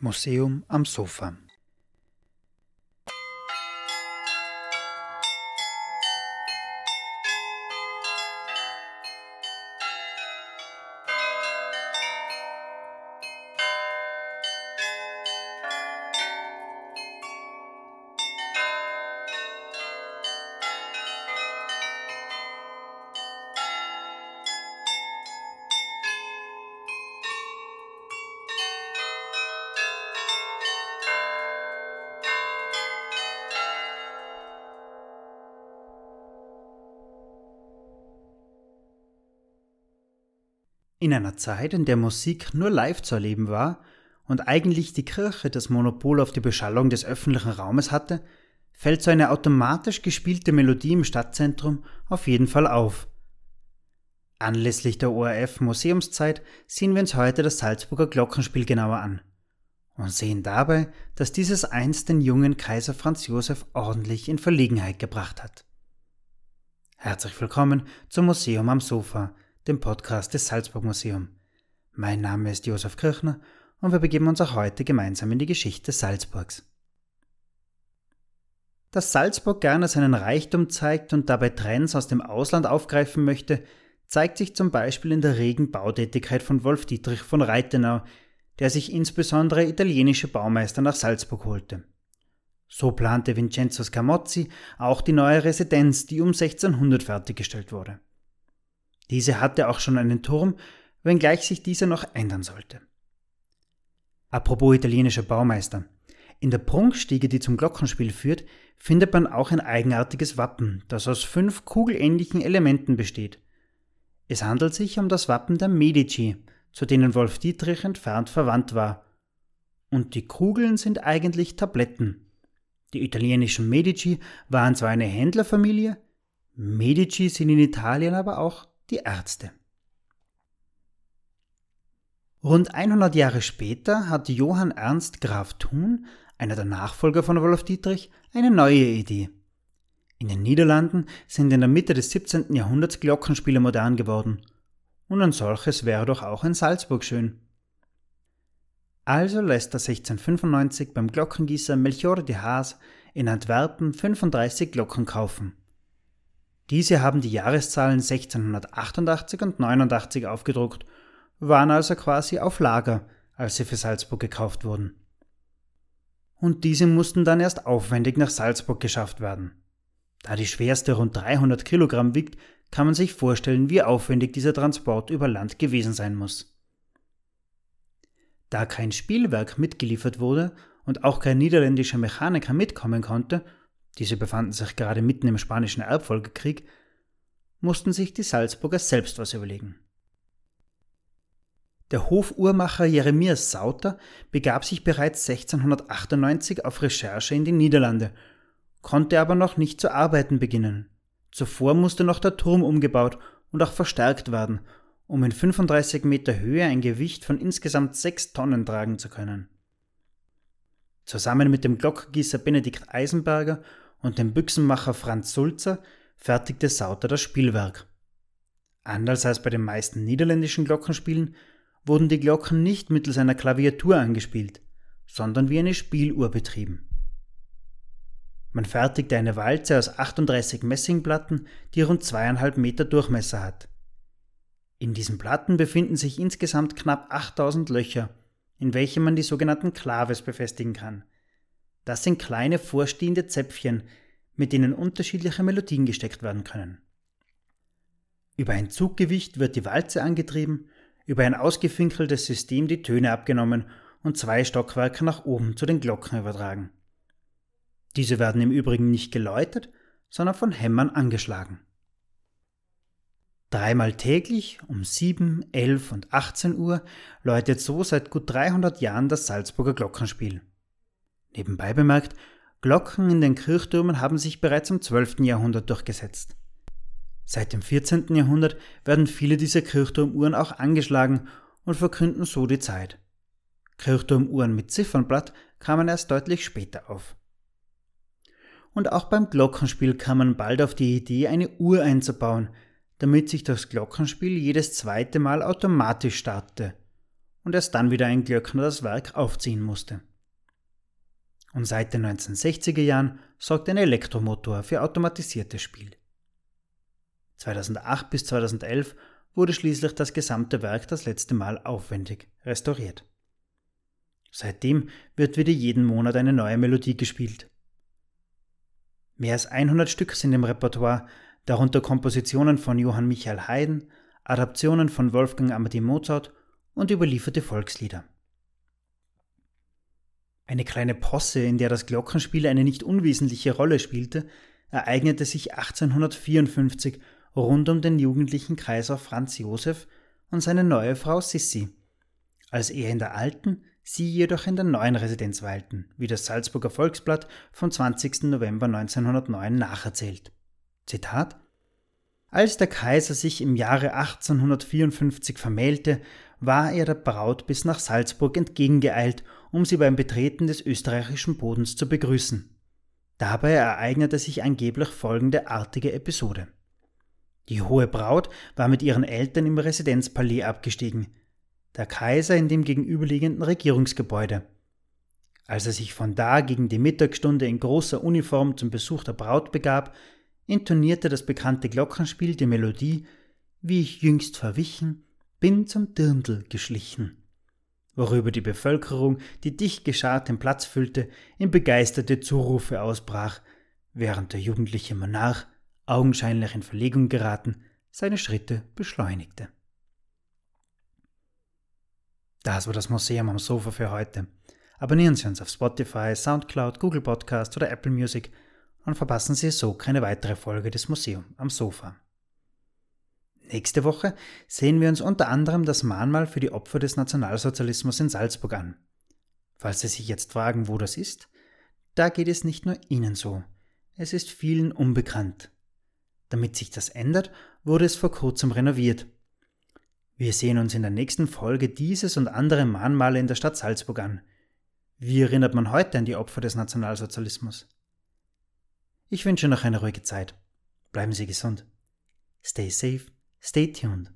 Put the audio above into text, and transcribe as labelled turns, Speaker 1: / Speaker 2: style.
Speaker 1: Museum am Sofa In einer Zeit, in der Musik nur live zu erleben war und eigentlich die Kirche das Monopol auf die Beschallung des öffentlichen Raumes hatte, fällt so eine automatisch gespielte Melodie im Stadtzentrum auf jeden Fall auf. Anlässlich der ORF Museumszeit sehen wir uns heute das Salzburger Glockenspiel genauer an und sehen dabei, dass dieses einst den jungen Kaiser Franz Josef ordentlich in Verlegenheit gebracht hat. Herzlich willkommen zum Museum am Sofa, dem Podcast des Salzburg Museum. Mein Name ist Josef Kirchner und wir begeben uns auch heute gemeinsam in die Geschichte Salzburgs. Dass Salzburg gerne seinen Reichtum zeigt und dabei Trends aus dem Ausland aufgreifen möchte, zeigt sich zum Beispiel in der regen Bautätigkeit von Wolf Dietrich von Reitenau, der sich insbesondere italienische Baumeister nach Salzburg holte. So plante Vincenzo Scamozzi auch die neue Residenz, die um 1600 fertiggestellt wurde. Diese hatte auch schon einen Turm, wenngleich sich dieser noch ändern sollte. Apropos italienischer Baumeister. In der Prunkstiege, die zum Glockenspiel führt, findet man auch ein eigenartiges Wappen, das aus fünf kugelähnlichen Elementen besteht. Es handelt sich um das Wappen der Medici, zu denen Wolf Dietrich entfernt verwandt war. Und die Kugeln sind eigentlich Tabletten. Die italienischen Medici waren zwar eine Händlerfamilie, Medici sind in Italien aber auch die Ärzte. Rund 100 Jahre später hat Johann Ernst Graf Thun, einer der Nachfolger von Wolf Dietrich, eine neue Idee. In den Niederlanden sind in der Mitte des 17. Jahrhunderts Glockenspiele modern geworden. Und ein solches wäre doch auch in Salzburg schön. Also lässt er 1695 beim Glockengießer Melchior de Haas in Antwerpen 35 Glocken kaufen. Diese haben die Jahreszahlen 1688 und 89 aufgedruckt, waren also quasi auf Lager, als sie für Salzburg gekauft wurden. Und diese mussten dann erst aufwendig nach Salzburg geschafft werden. Da die schwerste rund 300 Kilogramm wiegt, kann man sich vorstellen, wie aufwendig dieser Transport über Land gewesen sein muss. Da kein Spielwerk mitgeliefert wurde und auch kein niederländischer Mechaniker mitkommen konnte, diese befanden sich gerade mitten im spanischen Erbfolgekrieg, mussten sich die Salzburger selbst was überlegen. Der Hofuhrmacher Jeremias Sauter begab sich bereits 1698 auf Recherche in die Niederlande, konnte aber noch nicht zu arbeiten beginnen. Zuvor musste noch der Turm umgebaut und auch verstärkt werden, um in 35 Meter Höhe ein Gewicht von insgesamt 6 Tonnen tragen zu können. Zusammen mit dem Glockgießer Benedikt Eisenberger und dem Büchsenmacher Franz Sulzer fertigte Sauter das Spielwerk. Anders als bei den meisten niederländischen Glockenspielen wurden die Glocken nicht mittels einer Klaviatur angespielt, sondern wie eine Spieluhr betrieben. Man fertigte eine Walze aus 38 Messingplatten, die rund zweieinhalb Meter Durchmesser hat. In diesen Platten befinden sich insgesamt knapp 8000 Löcher, in welche man die sogenannten Klaves befestigen kann. Das sind kleine vorstehende Zäpfchen, mit denen unterschiedliche Melodien gesteckt werden können. Über ein Zuggewicht wird die Walze angetrieben, über ein ausgefinkeltes System die Töne abgenommen und zwei Stockwerke nach oben zu den Glocken übertragen. Diese werden im Übrigen nicht geläutet, sondern von Hämmern angeschlagen. Dreimal täglich um 7, 11 und 18 Uhr läutet so seit gut 300 Jahren das Salzburger Glockenspiel. Nebenbei bemerkt, Glocken in den Kirchtürmen haben sich bereits im 12. Jahrhundert durchgesetzt. Seit dem 14. Jahrhundert werden viele dieser Kirchturmuhren auch angeschlagen und verkünden so die Zeit. Kirchturmuhren mit Ziffernblatt kamen erst deutlich später auf. Und auch beim Glockenspiel kam man bald auf die Idee, eine Uhr einzubauen, damit sich das Glockenspiel jedes zweite Mal automatisch startete und erst dann wieder ein Glöckner das Werk aufziehen musste. Und seit den 1960er Jahren sorgt ein Elektromotor für automatisiertes Spiel. 2008 bis 2011 wurde schließlich das gesamte Werk das letzte Mal aufwendig restauriert. Seitdem wird wieder jeden Monat eine neue Melodie gespielt. Mehr als 100 Stück sind im Repertoire, darunter Kompositionen von Johann Michael Haydn, Adaptionen von Wolfgang Amadeus Mozart und überlieferte Volkslieder. Eine kleine Posse, in der das Glockenspiel eine nicht unwesentliche Rolle spielte, ereignete sich 1854 rund um den jugendlichen Kaiser Franz Josef und seine neue Frau Sissi, als er in der alten, sie jedoch in der neuen Residenz weilten, wie das Salzburger Volksblatt vom 20. November 1909 nacherzählt. Zitat Als der Kaiser sich im Jahre 1854 vermählte, war er der Braut bis nach Salzburg entgegengeeilt, um sie beim Betreten des österreichischen Bodens zu begrüßen. Dabei ereignete sich angeblich folgende artige Episode. Die hohe Braut war mit ihren Eltern im Residenzpalais abgestiegen der Kaiser in dem gegenüberliegenden Regierungsgebäude. Als er sich von da gegen die Mittagsstunde in großer Uniform zum Besuch der Braut begab, intonierte das bekannte Glockenspiel die Melodie Wie ich jüngst verwichen, bin zum Dirndl geschlichen, worüber die Bevölkerung, die dicht gescharten Platz füllte, in begeisterte Zurufe ausbrach, während der jugendliche Monarch, augenscheinlich in Verlegung geraten, seine Schritte beschleunigte. Das war das Museum am Sofa für heute. Abonnieren Sie uns auf Spotify, Soundcloud, Google Podcast oder Apple Music und verpassen Sie so keine weitere Folge des Museum am Sofa. Nächste Woche sehen wir uns unter anderem das Mahnmal für die Opfer des Nationalsozialismus in Salzburg an. Falls Sie sich jetzt fragen, wo das ist, da geht es nicht nur Ihnen so. Es ist vielen unbekannt. Damit sich das ändert, wurde es vor kurzem renoviert wir sehen uns in der nächsten Folge dieses und andere Mahnmale in der Stadt Salzburg an. Wie erinnert man heute an die Opfer des Nationalsozialismus? Ich wünsche noch eine ruhige Zeit. Bleiben Sie gesund. Stay safe, stay tuned.